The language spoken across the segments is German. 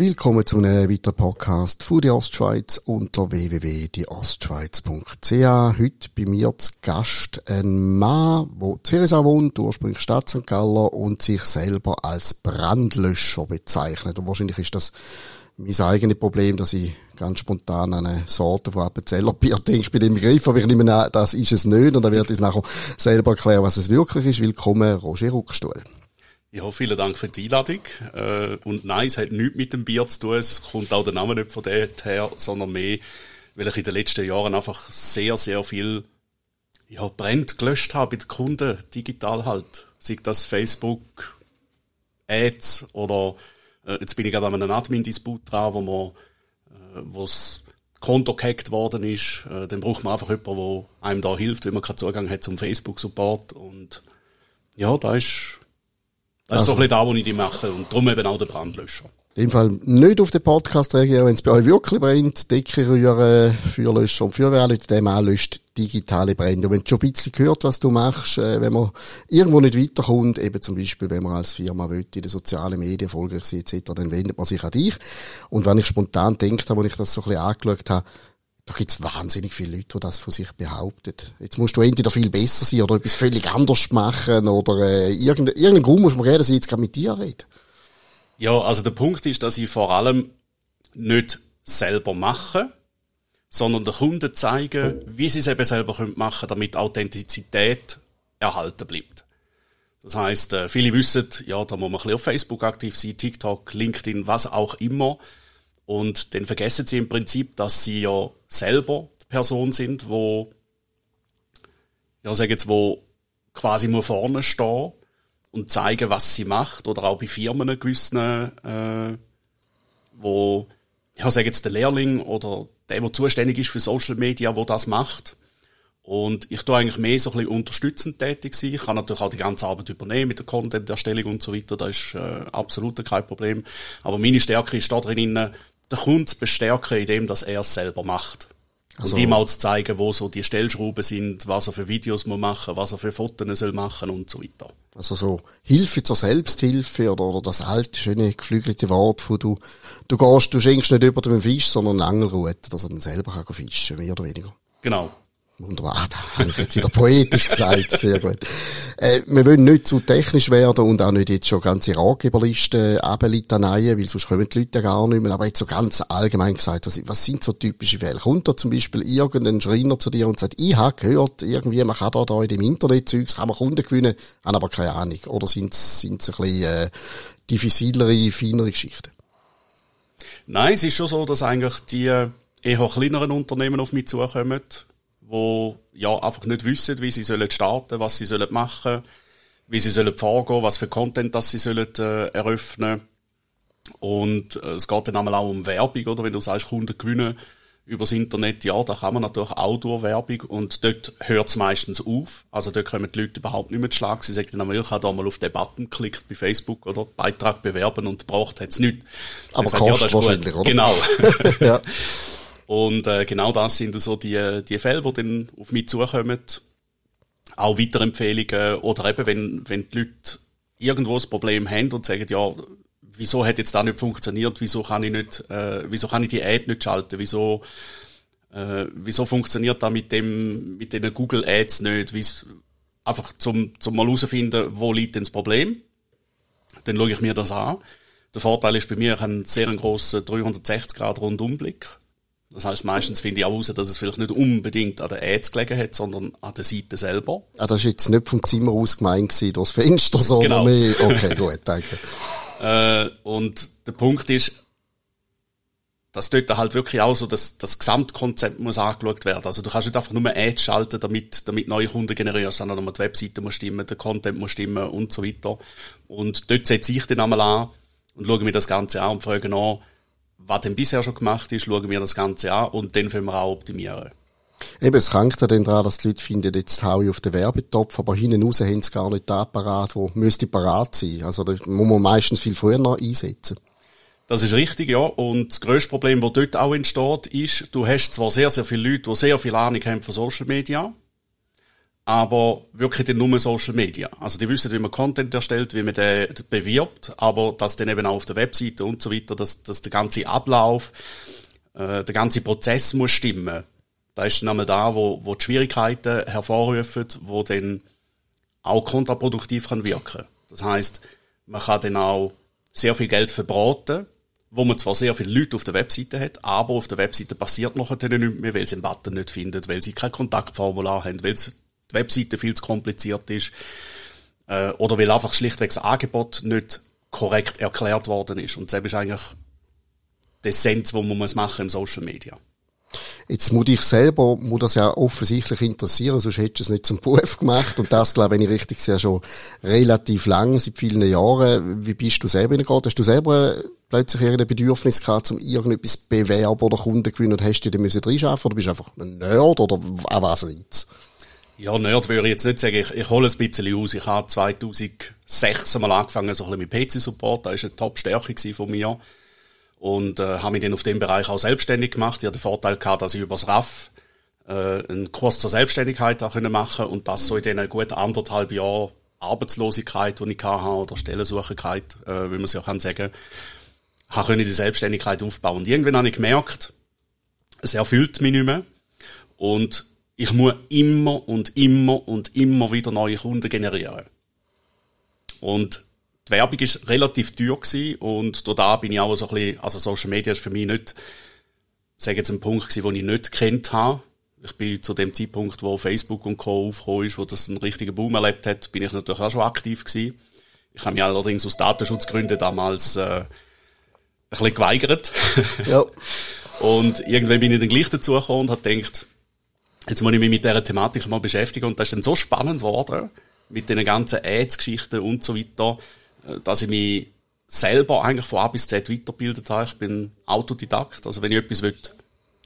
Willkommen zu einem weiteren Podcast von der Ostschweiz unter www.dieostschweiz.ch. Heute bei mir zu Gast ein Mann, der in Zürichsau wohnt, ursprünglich Stadt St. Galler und sich selber als Brandlöscher bezeichnet. Und wahrscheinlich ist das mein eigenes Problem, dass ich ganz spontan an eine Sorte von Appenzellerbier denke bei dem Begriff, aber ich nehme an, das ist es nicht und werde ich es nachher selber erklären, was es wirklich ist. Willkommen, Roger Ruckstuhl. Ja, vielen Dank für die Einladung. Äh, und nein, es hat nichts mit dem Bier zu tun. Es kommt auch der Name nicht von dort her, sondern mehr, weil ich in den letzten Jahren einfach sehr, sehr viel ja, brennt gelöscht habe bei den Kunden, digital halt. Sei das Facebook, Ads oder äh, jetzt bin ich gerade an einem Admin-Disput dran, wo man, äh, wo das Konto gehackt worden ist. Äh, dann braucht man einfach jemanden, der einem da hilft, wenn man keinen Zugang hat zum Facebook-Support. Und ja, da ist das also. ist doch ein bisschen da, was ich die mache. Und darum eben auch der Brandlöscher. In dem Fall nicht auf den Podcast reagieren, wenn es bei euch wirklich brennt. Decke rühren, Feuerlöscher und Feuerwehrleute, dem anlöscht digitale Brände. Und wenn du schon ein bisschen gehört, was du machst, äh, wenn man irgendwo nicht weiterkommt, eben zum Beispiel, wenn man als Firma will, in den sozialen Medien erfolgreich sein etc., dann wendet man sich an dich. Und wenn ich spontan denke, als ich das so ein bisschen angeschaut habe, da gibt's wahnsinnig viele Leute, die das von sich behaupten. Jetzt musst du entweder viel besser sein oder etwas völlig anders machen oder äh, irgendeinen irgendein Grund muss man geben, dass ich jetzt gerade mit dir rede. Ja, also der Punkt ist, dass ich vor allem nicht selber mache, sondern den Kunden zeigen, wie sie es eben selber machen können, damit Authentizität erhalten bleibt. Das heißt, äh, viele wissen, ja, da muss man ein bisschen auf Facebook aktiv sein, TikTok, LinkedIn, was auch immer. Und dann vergessen sie im Prinzip, dass sie ja selber die Person sind, wo, ja, sag jetzt, wo quasi nur vorne stehen und zeigen, was sie macht, oder auch bei Firmen gewissen, äh, wo, ja, sag jetzt der Lehrling oder der, der zuständig ist für Social Media, wo das macht. Und ich tue eigentlich mehr so ein bisschen unterstützend tätig sein. Ich kann natürlich auch die ganze Arbeit übernehmen mit der Content-Erstellung und so weiter. Das ist äh, absolut kein Problem. Aber meine Stärke ist da drin, den Kunden zu bestärken, indem dass er es selber macht. Also, und ihm auch zu zeigen, wo so die Stellschrauben sind, was er für Videos muss machen, was er für Fotos soll machen und so weiter. Also so Hilfe zur Selbsthilfe oder, oder das alte, schöne, geflügelte Wort, wo du, du gehst, du schenkst nicht über dem Fisch, sondern eine Angelrute, dass er dann selber kann fischen, mehr oder weniger. Genau. Wunderbar, ah, da habe ich jetzt wieder poetisch gesagt, sehr gut. Äh, wir wollen nicht zu technisch werden und auch nicht jetzt schon ganze Ratgeberlisten abelitaneien, weil sonst kommen die Leute gar nicht mehr. Aber jetzt so ganz allgemein gesagt, was, was sind so typische Fälle? Kommt da zum Beispiel irgendein Schreiner zu dir und sagt, ich habe gehört, irgendwie, man kann da, da in dem Internet Zeugs, kann man Kunden gewinnen, haben aber keine Ahnung. Oder sind es ein bisschen äh, diffizilere, feinere Geschichten? Nein, es ist schon so, dass eigentlich die eher kleineren Unternehmen auf mich zukommen wo ja einfach nicht wissen, wie sie sollen starten, was sie sollen machen, wie sie sollen vorgehen, was für Content das sie sollen äh, eröffnen. Und äh, es geht dann einmal auch um Werbung, oder wenn du sagst, Kunden gewinnen übers Internet, ja, da kann man natürlich auch durch Werbung und dort hört es meistens auf. Also dort kommen die Leute überhaupt nicht mehr zu Schlag. Sie sagen dann einmal, ich habe da mal auf den Button geklickt bei Facebook oder Beitrag bewerben und braucht es nicht. Aber kostet ja, wahrscheinlich, oder? Genau. ja. Und äh, genau das sind so die, die Fälle, die dann auf mich zukommen. Auch Weiterempfehlungen oder eben, wenn, wenn die Leute irgendwo ein Problem haben und sagen, ja, wieso hat jetzt da nicht funktioniert, wieso kann ich nicht, äh, wieso kann ich die Ad nicht schalten, wieso, äh, wieso funktioniert da mit dem, mit den Google Ads nicht, Wie's, einfach zum, zum mal herausfinden, wo liegt denn das Problem. Dann schaue ich mir das an. Der Vorteil ist bei mir, ich habe einen sehr grossen 360 Grad Rundumblick. Das heißt, meistens finde ich auch heraus, dass es vielleicht nicht unbedingt an der Ads gelegen hat, sondern an der Seite selber. Ah, das war jetzt nicht vom Zimmer aus gemeint gewesen, das Fenster, sondern genau. mehr. Okay, gut, danke. äh, und der Punkt ist, dass dort halt wirklich auch so das, das Gesamtkonzept muss angeschaut werden. Also du kannst nicht einfach nur Ads schalten, damit, damit neue Kunden generierst, sondern die Webseite muss stimmen, der Content muss stimmen und so weiter. Und dort setze ich dann einmal an und schaue mir das Ganze an und frage nach, was denn bisher schon gemacht ist, schauen wir das Ganze an und dann können wir auch optimieren. Eben, es krankt ja dann daran, dass die Leute finden, jetzt hau ich auf den Werbetopf, aber hinten raus haben sie gar nicht den Apparat, der müsste parat sein. Also da muss man meistens viel früher noch einsetzen. Das ist richtig, ja. Und das grösste Problem, das dort auch entsteht, ist, du hast zwar sehr, sehr viele Leute, die sehr viel Ahnung haben von Social Media, aber wirklich dann nur Social Media. Also die wissen, wie man Content erstellt, wie man den bewirbt, aber dass dann eben auch auf der Webseite und so weiter, dass, dass der ganze Ablauf, äh, der ganze Prozess muss stimmen. Da ist dann einmal da, wo, wo die Schwierigkeiten hervorrufen, wo dann auch kontraproduktiv kann wirken. Das heißt, man kann dann auch sehr viel Geld verbraten, wo man zwar sehr viele Leute auf der Webseite hat, aber auf der Webseite passiert noch nichts mehr, weil sie einen Button nicht finden, weil sie kein Kontaktformular haben, weil die Webseite viel zu kompliziert ist, äh, oder weil einfach schlichtweg das Angebot nicht korrekt erklärt worden ist. Und das ist eigentlich die Essenz, die man muss machen im Social Media. Jetzt muss ich selber, muss das ja offensichtlich interessieren, sonst hättest du es nicht zum Beruf gemacht. Und das, glaube ich, wenn ich richtig sehe, schon relativ lang, seit vielen Jahren. Wie bist du selber hingegangen? Hast du selber plötzlich irgendein Bedürfnis gehabt, um irgendetwas bewerben oder Kunden gewinnen und hast du müssen reinschaffen oder bist du einfach ein Nerd oder auch was jetzt? Ja, Nerd würde ich jetzt nicht sagen. Ich, ich hole ein bisschen aus. Ich habe 2006 einmal angefangen, so ein bisschen mit PC-Support. Das war eine Top-Stärke von mir und äh, habe mich dann auf dem Bereich auch selbstständig gemacht. Ich hatte den Vorteil gehabt, dass ich übers RAF äh, einen Kurs zur Selbstständigkeit machen und das so in diesen gut anderthalb Jahren Arbeitslosigkeit, die ich hatte, oder Stellensuchigkeit, äh, wie man es ja kann sagen, habe können die Selbstständigkeit aufbauen. Und irgendwann habe ich gemerkt, es erfüllt mich nicht mehr und ich muss immer und immer und immer wieder neue Kunden generieren. Und die Werbung ist relativ teuer gewesen und da bin ich auch so ein bisschen, also Social Media ist für mich nicht, sage jetzt ein Punkt gewesen, den ich nicht kennt habe. Ich bin zu dem Zeitpunkt, wo Facebook und Co. aufgekommen ist, wo das einen richtigen Boom erlebt hat, bin ich natürlich auch schon aktiv gewesen. Ich habe mich allerdings aus Datenschutzgründen damals äh, ein bisschen geweigert. Ja. und irgendwann bin ich dann gleich dazu gekommen und habe gedacht, jetzt muss ich mich mit dieser Thematik mal beschäftigen und das ist dann so spannend geworden, mit den ganzen Ads-Geschichten und so weiter, äh, dass ich mich selber eigentlich von A bis Z weitergebildet habe. Ich bin Autodidakt. Also wenn ich etwas will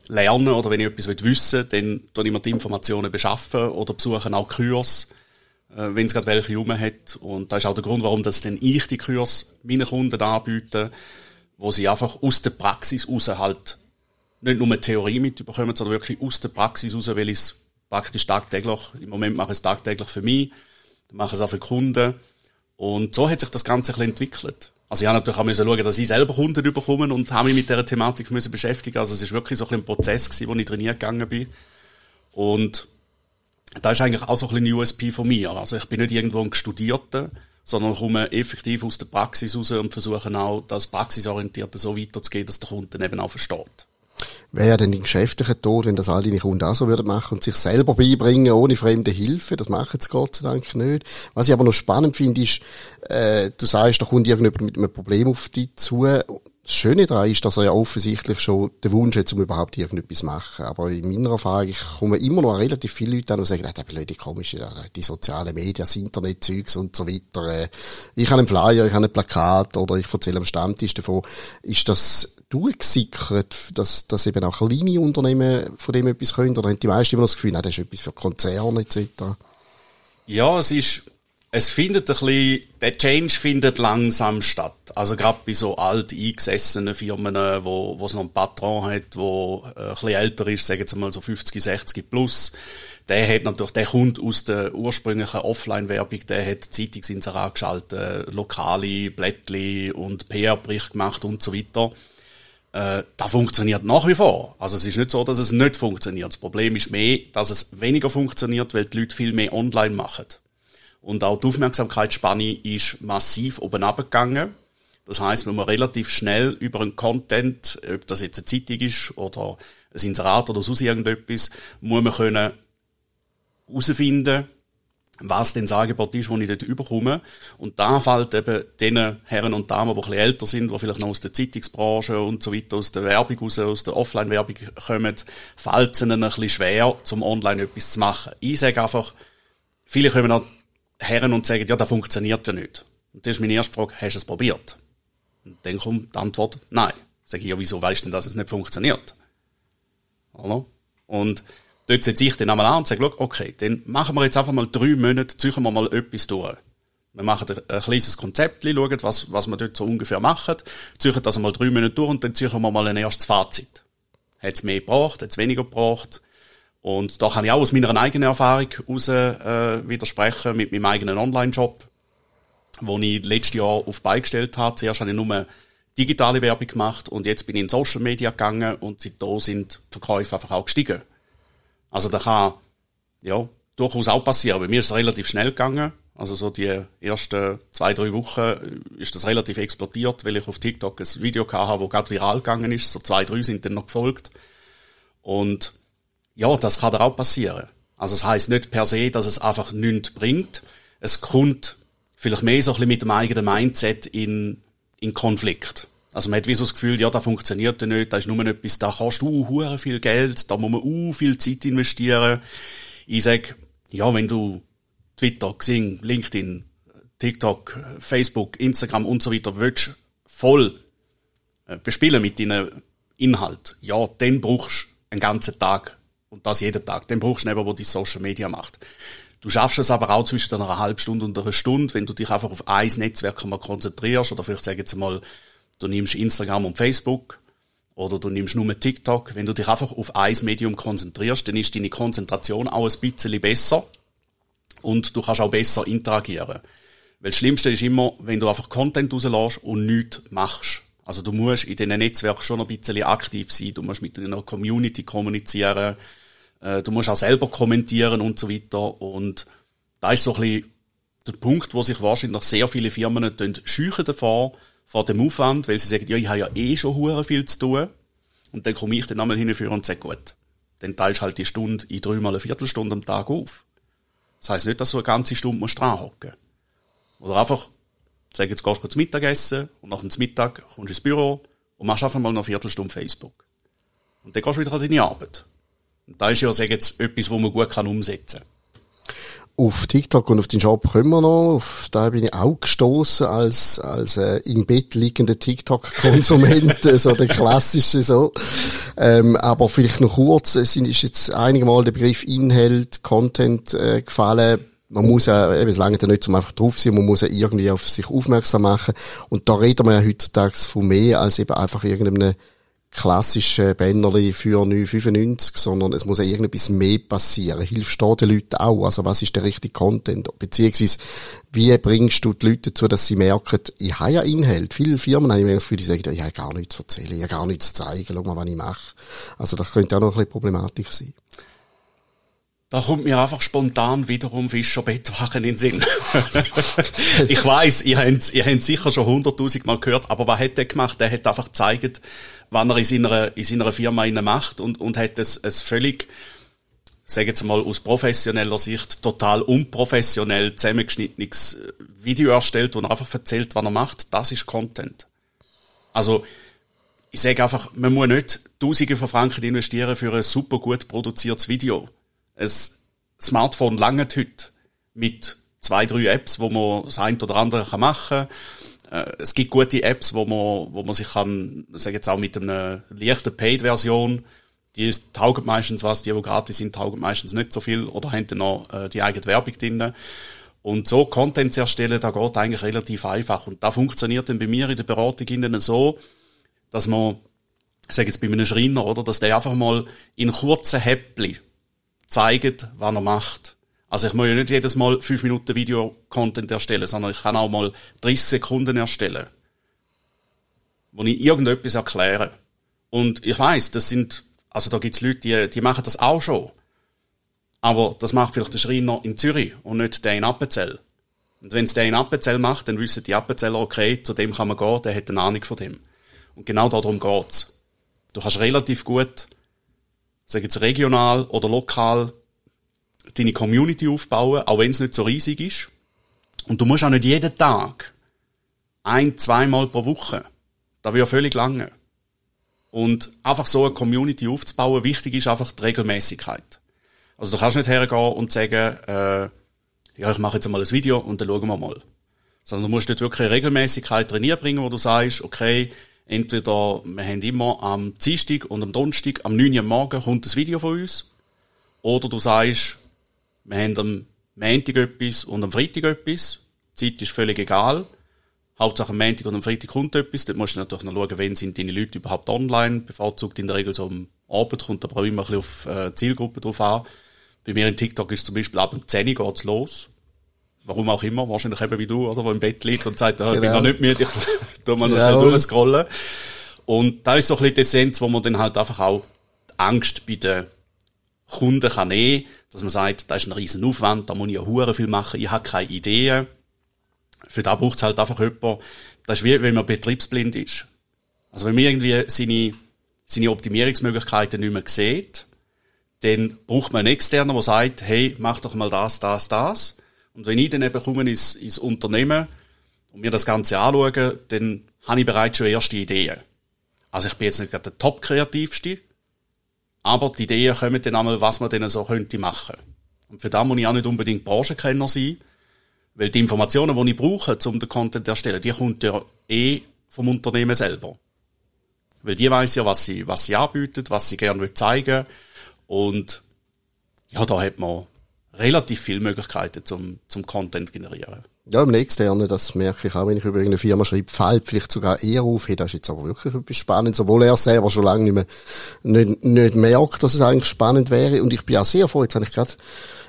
lernen oder wenn ich etwas will wissen dann tue ich mir die Informationen beschaffen oder besuche auch Kurs, äh, wenn es gerade welche rum hat. Und das ist auch der Grund, warum das dann ich die Kurs meinen Kunden anbiete, wo sie einfach aus der Praxis raus halt nicht nur Theorie mitbekommen, sondern wirklich aus der Praxis raus, weil ich es praktisch tagtäglich, im Moment mache ich es tagtäglich für mich, mache es auch für Kunden und so hat sich das Ganze ein bisschen entwickelt. Also ich habe natürlich auch müssen schauen, dass ich selber Kunden bekomme und habe mich mit dieser Thematik müssen beschäftigen. Also es ist wirklich so ein, ein Prozess gewesen, wo ich trainiert gegangen bin. Und da ist eigentlich auch so ein bisschen USP von mir. Also ich bin nicht irgendwo ein Studierter, sondern komme effektiv aus der Praxis raus und versuche auch, das Praxisorientierte so weiterzugehen, dass der Kunde eben auch versteht. Wäre ja denn die geschäftliche Tod, wenn das alle deine Kunden auch so würden machen und sich selber beibringen, ohne fremde Hilfe. Das machen sie Gott sei Dank nicht. Was ich aber noch spannend finde, ist, äh, du sagst, da kommt irgendjemand mit einem Problem auf dich zu. Das Schöne daran ist, dass er ja offensichtlich schon den Wunsch hat, um überhaupt irgendetwas zu machen. Aber in meiner Erfahrung, ich komme immer noch relativ viele Leute an und sagen, ah, der blöde komische, die sozialen Medien, das Internetzeugs und so weiter. Äh, ich habe einen Flyer, ich habe ein Plakat oder ich erzähle am Stammtisch davon. Ist das durchgesickert, dass, dass eben auch kleine Unternehmen von dem etwas können? Oder haben die meisten immer das Gefühl, nein, das ist etwas für Konzerne etc.? Ja, es ist, es findet ein bisschen, der Change findet langsam statt. Also gerade bei so alt eingesessenen Firmen, wo, wo es noch einen Patron hat, wo äh, ein bisschen älter ist, sagen wir mal so 50, 60 plus, der hat natürlich, der kommt aus der ursprünglichen Offline-Werbung, der hat Zeitungsinserat geschaltet, lokale Blättli und PR-Bericht gemacht und so weiter äh, das funktioniert nach wie vor. Also es ist nicht so, dass es nicht funktioniert. Das Problem ist mehr, dass es weniger funktioniert, weil die Leute viel mehr online machen. Und auch die Aufmerksamkeitsspanne ist massiv oben abgegangen. Das heißt, wenn man relativ schnell über einen Content, ob das jetzt eine Zeitung ist oder ein Inserat oder sonst irgendetwas, muss man können herausfinden, was denn Angebot ist, das ich dort überkomme. Und da fällt eben den Herren und Damen, die ein bisschen älter sind, die vielleicht noch aus der Zeitungsbranche und so weiter, aus der Werbung raus, aus der Offline-Werbung kommen, fällt es ihnen ein bisschen schwer, zum online etwas zu machen. Ich sage einfach, viele kommen auch Herren und sagen, ja, das funktioniert ja nicht. Und das ist meine erste Frage, hast du es probiert? Und dann kommt die Antwort, nein. Sage ich, ja, wieso weißt du denn, dass es nicht funktioniert? Oder? Und dort setze ich dann einmal an und sage, okay, dann machen wir jetzt einfach mal drei Monate, ziehen wir mal etwas durch. Wir machen ein, ein kleines Konzept, schauen, was, was wir dort so ungefähr machen, ziehen das einmal drei Monate durch und dann ziehen wir mal ein erstes Fazit. Hat es mehr gebracht, hat es weniger gebracht? Und da kann ich auch aus meiner eigenen Erfahrung heraus äh, widersprechen mit meinem eigenen Online-Job, wo ich letztes Jahr auf beigestellt habe. Zuerst habe ich nur digitale Werbung gemacht und jetzt bin ich in Social Media gegangen und seitdem sind die Verkäufe einfach auch gestiegen. Also da kann ja durchaus auch passieren. Bei mir ist es relativ schnell gegangen. Also so die ersten zwei, drei Wochen ist das relativ explodiert, weil ich auf TikTok ein Video hatte, wo gerade viral gegangen ist. So zwei, drei sind dann noch gefolgt. Und ja, das kann auch passieren. Also es das heißt nicht per se, dass es einfach nichts bringt. Es kommt vielleicht mehr so ein bisschen mit dem eigenen Mindset in, in Konflikt. Also man hat wie so das Gefühl, ja, da funktioniert ja nicht, da ist nur etwas, da kannst du uh, viel Geld, da muss man uh, viel Zeit investieren. Ich sage, ja, wenn du Twitter, Xing, LinkedIn, TikTok, Facebook, Instagram und so weiter willst, voll äh, bespielen mit deinen Inhalt, ja, dann brauchst du einen ganzen Tag und das jeden Tag. Dann brauchst du jemanden, der die Social Media macht. Du schaffst es aber auch zwischen einer halben Stunde und einer Stunde, wenn du dich einfach auf ein Netzwerk konzentrierst oder vielleicht sagen jetzt mal, du nimmst Instagram und Facebook oder du nimmst nur TikTok. Wenn du dich einfach auf ein Medium konzentrierst, dann ist deine Konzentration auch ein bisschen besser und du kannst auch besser interagieren. Weil das Schlimmste ist immer, wenn du einfach Content rauslässt und nichts machst. Also du musst in diesen Netzwerken schon ein bisschen aktiv sein, du musst mit deiner Community kommunizieren, äh, du musst auch selber kommentieren und so weiter. Und da ist so ein bisschen der Punkt, wo sich wahrscheinlich noch sehr viele Firmen scheuchen davor, vor dem Aufwand, weil sie sagen, ja, ich habe ja eh schon hure viel zu tun. Und dann komme ich dann einmal hinführen und sage, gut, dann teilst halt die Stunde in dreimal eine Viertelstunde am Tag auf. Das heisst nicht, dass du eine ganze Stunde musst dran hocken. Oder einfach, sag jetzt gehst du zum Mittagessen und nach dem Mittag kommst du ins Büro und machst einfach mal eine Viertelstunde Facebook. Und dann gehst du wieder an deine Arbeit. Und da ist ja, sag jetzt, etwas, wo man gut kann umsetzen kann. Auf TikTok und auf den Shop kommen wir noch. Auf da bin ich auch gestoßen als als äh, im Bett liegender TikTok-Konsument, so der klassische so. Ähm, aber vielleicht noch kurz, es ist jetzt einige Mal der Begriff Inhalt, Content äh, gefallen. Man muss ja, eben, es lange ja nicht zum einfach drauf sein, man muss ja irgendwie auf sich aufmerksam machen. Und da reden wir ja heutzutage von mehr als eben einfach irgendeinem klassische Bannerli für 995, sondern es muss ja irgendetwas mehr passieren. Hilfst du den Leuten auch? Also was ist der richtige Content? Beziehungsweise, wie bringst du die Leute dazu, dass sie merken, ich habe ja Inhalt. Viele Firmen haben das Gefühl, die sagen, ich habe gar nichts zu erzählen, ich habe gar nichts zu zeigen, schau mal, was ich mache. Also das könnte auch noch ein bisschen Problematik sein. Da kommt mir einfach spontan wiederum Fischer Bettwachen in den Sinn. ich weiß, ihr habt, ihr habt sicher schon hunderttausend Mal gehört, aber was hat der gemacht? Der hat einfach gezeigt, was er in seiner, in seiner Firma macht und, und hat es, es völlig, sage jetzt mal aus professioneller Sicht, total unprofessionell zusammengeschnittenes Video erstellt, er einfach erzählt, was er macht. Das ist Content. Also, ich sage einfach, man muss nicht Tausende von Franken investieren für ein super gut produziertes Video ein Smartphone langt heute mit zwei, drei Apps, wo man das eine oder andere machen kann. Äh, es gibt gute Apps, wo man, wo man sich kann, sage jetzt auch mit einer leichten Paid-Version, die taugen meistens was, die, die gratis sind, taugen meistens nicht so viel oder haben dann noch äh, die eigene Werbung drin. Und so Content zu erstellen, da geht eigentlich relativ einfach. Und da funktioniert dann bei mir in der Beratung innen so, dass man, ich sage jetzt bei einem Schreiner, oder, dass der einfach mal in kurzen Häppchen zeigt, was er macht. Also ich muss ja nicht jedes Mal fünf Minuten Video-Content erstellen, sondern ich kann auch mal 30 Sekunden erstellen, wo ich irgendetwas erkläre. Und ich weiß, das sind, also da gibt's Leute, die, die machen das auch schon. Aber das macht vielleicht der Schreiner in Zürich und nicht der in Appenzell. Und wenn es der in Appenzell macht, dann wissen die Appenzeller, okay, zu dem kann man gehen, der hat eine Ahnung von dem. Und genau darum geht's. Du kannst relativ gut sage jetzt regional oder lokal, deine Community aufbauen, auch wenn es nicht so riesig ist. Und du musst auch nicht jeden Tag ein, zweimal pro Woche. Da wäre völlig lange. Und einfach so eine Community aufzubauen, wichtig ist einfach die Regelmäßigkeit. Also du kannst nicht hergehen und sagen, äh, ja, ich mache jetzt mal ein Video und dann schauen wir mal. Sondern du musst dort wirklich Regelmäßigkeit trainieren bringen, wo du sagst, okay, Entweder wir haben immer am Dienstag und am Donnerstag am 9 Uhr morgen kommt ein Video von uns. Oder du sagst, wir haben am Montag etwas und am Freitag etwas. Die Zeit ist völlig egal. Hauptsache am Montag und am Freitag kommt etwas. Dort musst du natürlich noch schauen, wenn sind deine Leute überhaupt online. Bevorzugt in der Regel so um Abend, kommt aber auch immer ein bisschen auf äh, Zielgruppe drauf an. Bei mir in TikTok ist zum Beispiel ab dem 10 Uhr geht's los. Warum auch immer, wahrscheinlich eben wie du, oder, wo im Bett liegt und sagt, genau. ich bin genau. noch nicht müde, ich tu mal noch schnell durchscrollen. Und da ist so ein bisschen die Essenz, wo man dann halt einfach auch die Angst bei den Kunden kann nehmen, dass man sagt, da ist ein riesen Aufwand, da muss ich ja hure viel machen, ich habe keine Ideen. Für da braucht es halt einfach jemanden, das ist wie, wenn man betriebsblind ist. Also wenn man irgendwie seine, seine Optimierungsmöglichkeiten nicht mehr sieht, dann braucht man einen externen, der sagt, hey, mach doch mal das, das, das. Und wenn ich dann eben komme ins, ins Unternehmen und mir das Ganze anschaue, dann habe ich bereits schon erste Ideen. Also ich bin jetzt nicht gerade der Top-Kreativste, aber die Ideen kommen dann einmal, was man denn so könnte machen. Und für das muss ich auch nicht unbedingt Branchenkenner sein, weil die Informationen, die ich brauche, um den Content zu erstellen, die kommt ja eh vom Unternehmen selber. Weil die weiß ja, was sie, was sie anbietet, was sie gerne zeigen Und ja, da hat man relativ viele Möglichkeiten zum, zum Content generieren. Ja, im Externen, das merke ich auch, wenn ich über irgendeine Firma schreibe, fällt vielleicht sogar eher auf, hey, das ist jetzt aber wirklich etwas Spannendes, obwohl er selber schon lange nicht mehr, nicht, nicht merkt, dass es eigentlich spannend wäre. Und ich bin auch sehr froh, jetzt habe ich gerade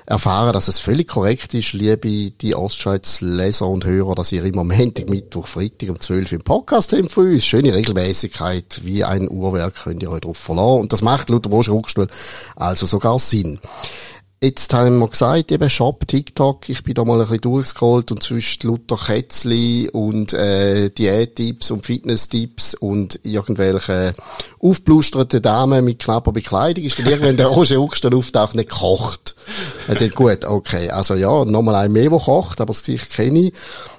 erfahren, dass es völlig korrekt ist, liebe die Ostschweiz Leser und Hörer, dass ihr immer Montag, Mittwoch, Freitag um 12 Uhr im Podcast habt für uns. Schöne Regelmäßigkeit, wie ein Uhrwerk könnt ihr euch drauf verlassen. Und das macht Luther Bosch Ruckstuhl also sogar Sinn. Jetzt haben wir gesagt, eben Shop, TikTok, ich bin da mal ein bisschen durchgescrollt und zwischen Luther Kätzli und äh, Diät-Tipps und Fitness-Tipps und irgendwelche aufblusterten Damen mit knapper Bekleidung ist dann irgendwann der Roger Uckstall auftaucht, nicht gekocht. Und dann, gut, okay, also ja, nochmal ein mehr, der kocht, aber das Gesicht kenne ich.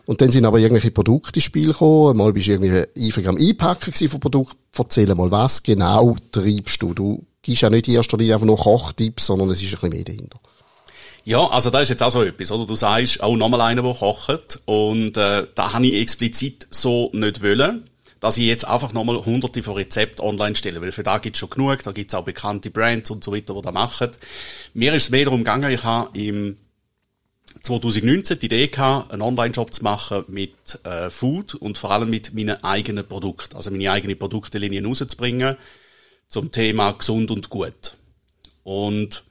Und dann sind aber irgendwelche Produkte ins Spiel gekommen. Mal bist du irgendwie eifrig am Einpacken von Produkten. Erzähl mal, was genau treibst du? Du gibst ja nicht in erster Linie einfach nur Kochtipps, sondern es ist ein bisschen mehr dahinter. Ja, also da ist jetzt auch so etwas, oder? Du sagst, auch nochmal einer, der kocht. Und äh, da habe ich explizit so nicht wollen, dass ich jetzt einfach nochmal hunderte von Rezepten online stelle, weil für da gibt's schon genug, da gibt's auch bekannte Brands und so weiter, die das machen. Mir ist es mehr darum gegangen, ich habe im 2019 die Idee gehabt, einen Online-Shop zu machen mit äh, Food und vor allem mit meinen eigenen Produkten, also meine eigene Produktlinie rauszubringen zum Thema gesund und gut. Und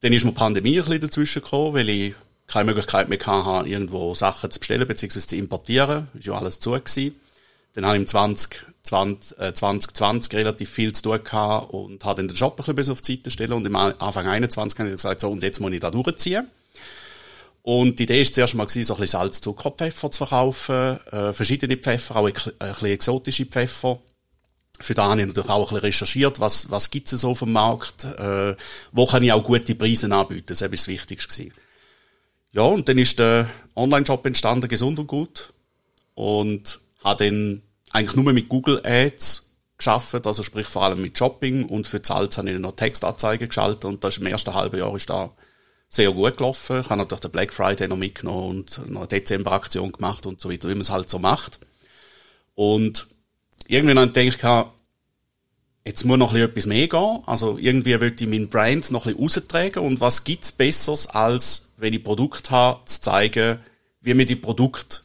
dann ist mir die Pandemie ein bisschen dazwischen gekommen, weil ich keine Möglichkeit mehr hatte, irgendwo Sachen zu bestellen bzw. zu importieren. Ist ja alles zu gewesen. Dann habe ich im 2020, äh, 2020 relativ viel zu tun gehabt und habe dann den Job ein bisschen auf die Seite stellen und im Anfang 21 habe ich gesagt, so, und jetzt muss ich da durchziehen. Und die Idee ist zuerst mal so ein bisschen Salz, Zucker, Pfeffer zu verkaufen, äh, verschiedene Pfeffer, auch ein, ein bisschen exotische Pfeffer für da habe ich natürlich auch ein bisschen recherchiert, was, was gibt es so auf dem Markt, äh, wo kann ich auch gute Preise anbieten, das war das Wichtigste. Gewesen. Ja, und dann ist der Online-Shop entstanden, gesund und gut, und habe dann eigentlich nur mit Google Ads geschafft, also sprich vor allem mit Shopping und für Salz habe ich dann noch Textanzeigen geschaltet und das ist im ersten halben Jahr ist da sehr gut gelaufen. Ich habe natürlich den Black Friday noch mitgenommen und noch eine Dezember-Aktion gemacht und so weiter, wie man es halt so macht. Und irgendwann habe ich gedacht, jetzt muss noch etwas mehr gehen. Also irgendwie wollte ich meinen Brand noch ein bisschen raustragen. Und was gibt's Besseres, als wenn ich Produkt habe, zu zeigen, wie man die Produkte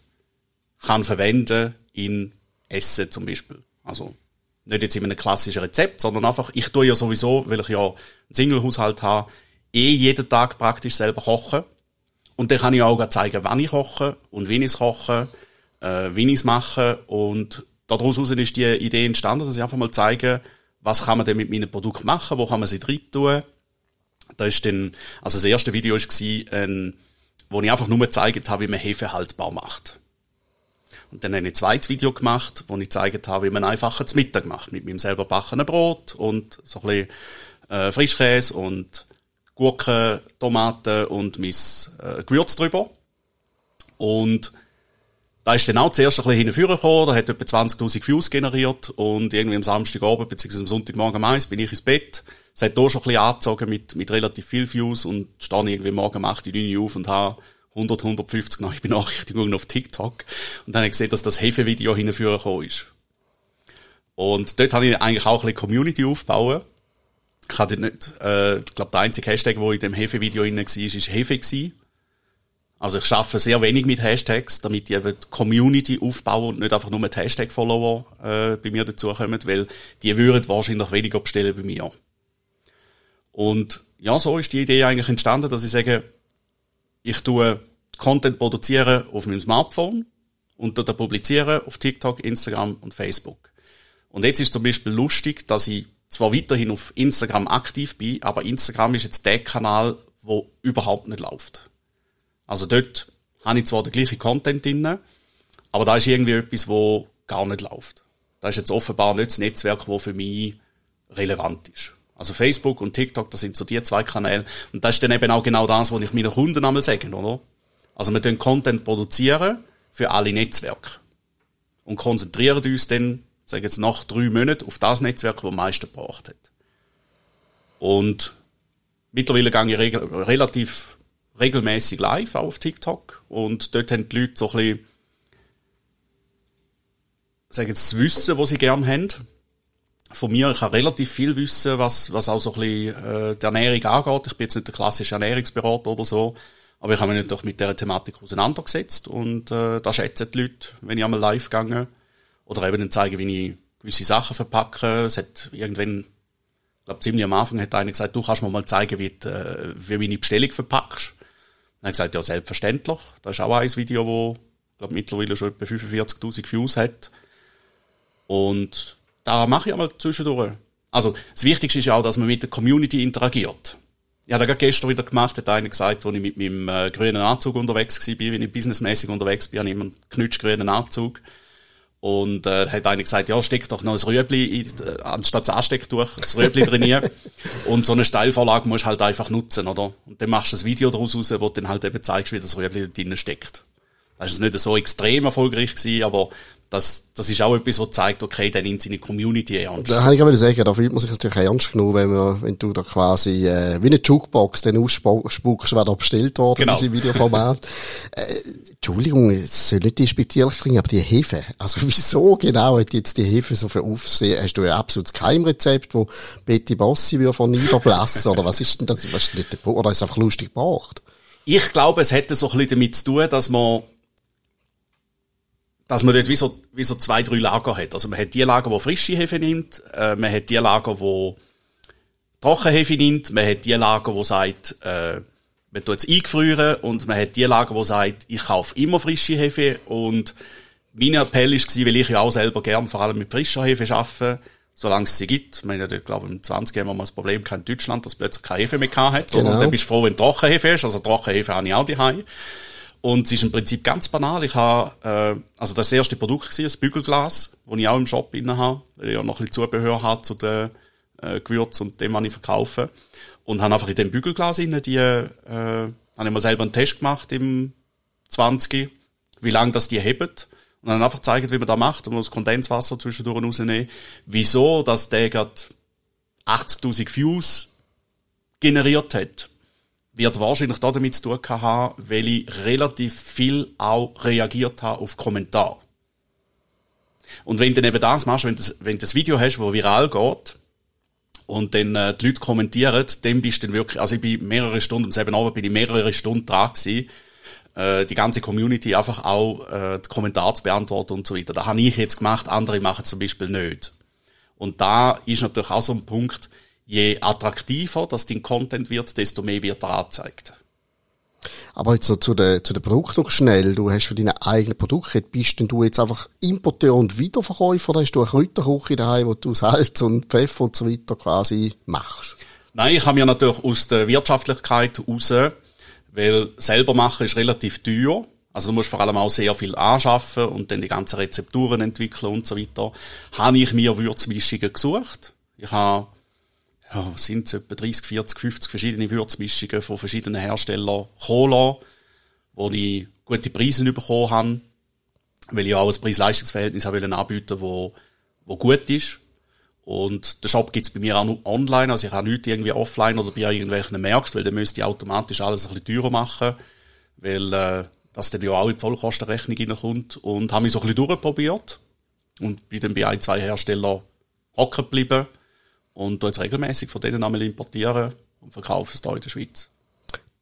kann verwenden in Essen zum Beispiel. Also nicht jetzt in einem klassischen Rezept, sondern einfach, ich tue ja sowieso, weil ich ja einen Single-Haushalt habe, eh jeden Tag praktisch selber kochen. Und dann kann ich auch zeigen, wann ich koche und wie ich es koche, äh, wie ich es mache und daraus ist die Idee entstanden, dass ich einfach mal zeige, was kann man denn mit meinem Produkt machen, wo kann man sie drin tun. Da ist dann, also das erste Video war, ein, wo ich einfach nur gezeigt habe, wie man Hefe haltbar macht. Und dann habe ich ein zweites Video gemacht, wo ich gezeigt habe, wie man einfacher zu Mittag macht, mit meinem selber backenen Brot und so ein bisschen äh, Frischkäse und Gurken, Tomaten und mein äh, Gewürz drüber. Und da ist dann auch zuerst ein bisschen hinführen gekommen, da hat etwa 20.000 Views generiert und irgendwie am Samstagabend bzw. am Sonntagmorgen um eins bin ich ins Bett. Es hat hier schon ein bisschen angezogen mit, mit relativ viel Views und stehe irgendwie morgen um 8 Uhr auf und habe 100, 150 neue Benachrichtigungen auf TikTok. Und dann habe ich gesehen, dass das Hefe-Video hinführen gekommen ist. Und dort habe ich eigentlich auch ein bisschen Community aufbauen. Ich hatte nicht, äh, ich glaube, der einzige Hashtag, der in dem Hefe-Video drin war, ist Hefe gewesen. Also ich schaffe sehr wenig mit Hashtags, damit ich eben die Community aufbaue und nicht einfach nur mit Hashtag-Follower äh, bei mir dazukommen, weil die würden wahrscheinlich weniger bestellen bei mir. Und ja, so ist die Idee eigentlich entstanden, dass ich sage, ich tue Content produzieren auf meinem Smartphone und dann publizieren auf TikTok, Instagram und Facebook. Und jetzt ist zum Beispiel lustig, dass ich zwar weiterhin auf Instagram aktiv bin, aber Instagram ist jetzt der Kanal, wo überhaupt nicht läuft. Also dort habe ich zwar den gleichen Content drin, aber da ist irgendwie etwas, wo gar nicht läuft. Da ist jetzt offenbar nicht das Netzwerk, wo für mich relevant ist. Also Facebook und TikTok, das sind so die zwei Kanäle. Und das ist dann eben auch genau das, was ich meinen Kunden einmal sage, oder? Also wir tun Content produzieren für alle Netzwerke. Und konzentrieren uns dann, sage jetzt nach drei Monaten, auf das Netzwerk, das am meisten gebraucht hat. Und mittlerweile gehe ich relativ regelmäßig live auf TikTok und dort haben die Leute so ein bisschen, jetzt, das Wissen, was sie gerne haben. Von mir, ich habe relativ viel Wissen, was, was auch so ein bisschen äh, die Ernährung angeht. Ich bin jetzt nicht der klassische Ernährungsberater oder so, aber ich habe mich natürlich mit dieser Thematik auseinandergesetzt und äh, da schätzen die Leute, wenn ich einmal live gehe. Oder eben dann zeigen, wie ich gewisse Sachen verpacke. Es hat irgendwann, ich glaube ziemlich am Anfang hat einer gesagt, du kannst mir mal zeigen, wie, die, äh, wie meine Bestellung verpackst. Dann habe gesagt, ja, selbstverständlich. Das ist auch ein Video, wo, ich glaube, mittlerweile schon etwa 45.000 Views hat. Und da mache ich einmal zwischendurch. Also, das Wichtigste ist ja auch, dass man mit der Community interagiert. Ich habe das gestern wieder gemacht, hat einer gesagt, als ich mit meinem äh, grünen Anzug unterwegs war, wenn ich businessmäßig unterwegs bin, habe ich immer einen knutschgrünen Anzug. Und äh, hat einer gesagt, ja, steck doch noch ein Rüebli, in, äh, anstatt das Anstecktuch, das Rüebli trainieren. und so eine Steilvorlage musst du halt einfach nutzen, oder? Und dann machst du ein Video daraus raus, wo du dann halt eben zeigst, wie das Rüebli da drinnen steckt. Das ist nicht so extrem erfolgreich gewesen, aber das, das ist auch etwas, was zeigt, okay, der nimmt seine Community ernst. Da kann ich gerade sagen, da fühlt man sich natürlich ernst genommen, wenn, man, wenn du da quasi äh, wie eine Jukebox dann ausspuckst, wer da bestellt worden genau. ist im Videoformat. äh, Entschuldigung, es soll nicht despektierlich klingen, aber die Hefe, also wieso genau hat jetzt die Hefe so viel Aufsehen? Hast du ein absolutes Keimrezept, wo Betty Bossi würde von niederblassen, oder was ist denn das? Was ist nicht der, oder ist es einfach lustig gebracht? Ich glaube, es hätte so ein bisschen damit zu tun, dass man dass man dort wie so, wie so zwei, drei Lager hat. Also man hat die Lager, wo frische Hefe nimmt, äh, man hat die Lager, wo Trockenhefe nimmt, man hat die Lager, wo sagt, äh, man tut es eingefrieren und man hat die Lager, wo sagt, ich kaufe immer frische Hefe und mein Appell ist gewesen, weil ich ja auch selber gern vor allem mit frischer Hefe arbeite, solange es sie gibt. Ich meine, ich glaube, im 20 haben wir mal das Problem in Deutschland, dass plötzlich keine Hefe mehr hat. Genau. Und dann bist du froh, wenn Trockenhefe ist. Also Trockenhefe habe ich auch daheim. Und es ist im Prinzip ganz banal. Ich habe, äh, also das erste Produkt war, ein Bügelglas, das ich auch im Shop inne habe, weil ich auch noch ein bisschen Zubehör habe zu den äh, Gewürzen und dem, was ich verkaufe. Und habe einfach in dem Bügelglas inne die, äh, habe ich mal selber einen Test gemacht im 20, wie lange das die hebt. Und dann einfach gezeigt, wie man das macht und das Kondenswasser zwischendurch rausnehmen. Wieso, dass der gerade 80.000 Views generiert hat wird wahrscheinlich damit zu tun haben, weil ich relativ viel auch reagiert habe auf Kommentare. Und wenn du dann eben das machst, wenn du das, wenn das Video hast, wo viral geht, und dann äh, die Leute kommentieren, dann bist du dann wirklich, also ich bin mehrere Stunden, um sieben Abend bin ich mehrere Stunden dran gewesen, äh, die ganze Community einfach auch äh, die Kommentare zu beantworten und so weiter. Da habe ich jetzt gemacht, andere machen es zum Beispiel nicht. Und da ist natürlich auch so ein Punkt, je attraktiver das dein Content wird, desto mehr wird er angezeigt. Aber jetzt so zu den, zu den Produkten noch schnell. Du hast für deine eigenen Produkte, bist denn du jetzt einfach Importeur und Wiederverkäufer oder hast du eine Kräuterküche daheim, wo du Salz und Pfeffer und so weiter quasi machst? Nein, ich habe mir natürlich aus der Wirtschaftlichkeit raus, weil selber machen ist relativ teuer. Also du musst vor allem auch sehr viel anschaffen und dann die ganzen Rezepturen entwickeln und so weiter. Habe ich mir Würzmischungen gesucht. Ich habe ja, sind es, etwa 30, 40, 50 verschiedene Würzmischungen von verschiedenen Herstellern Cola, wo ich gute Preise bekommen habe, weil ich auch ein Preis-Leistungs-Verhältnis anbieten wo, wo gut ist. Und der Shop gibt's bei mir auch nur online, also ich habe nichts irgendwie offline oder bei irgendwelchen Märkten, weil dann müsste ich automatisch alles ein bisschen teurer machen, weil äh, das dann ja auch in die Vollkostenrechnung reinkommt. Und habe mich so ein bisschen durchprobiert und bin dann bei ein, zwei Herstellern hocken geblieben und jetzt regelmäßig von denen einmal importieren und verkaufen es hier in der Schweiz.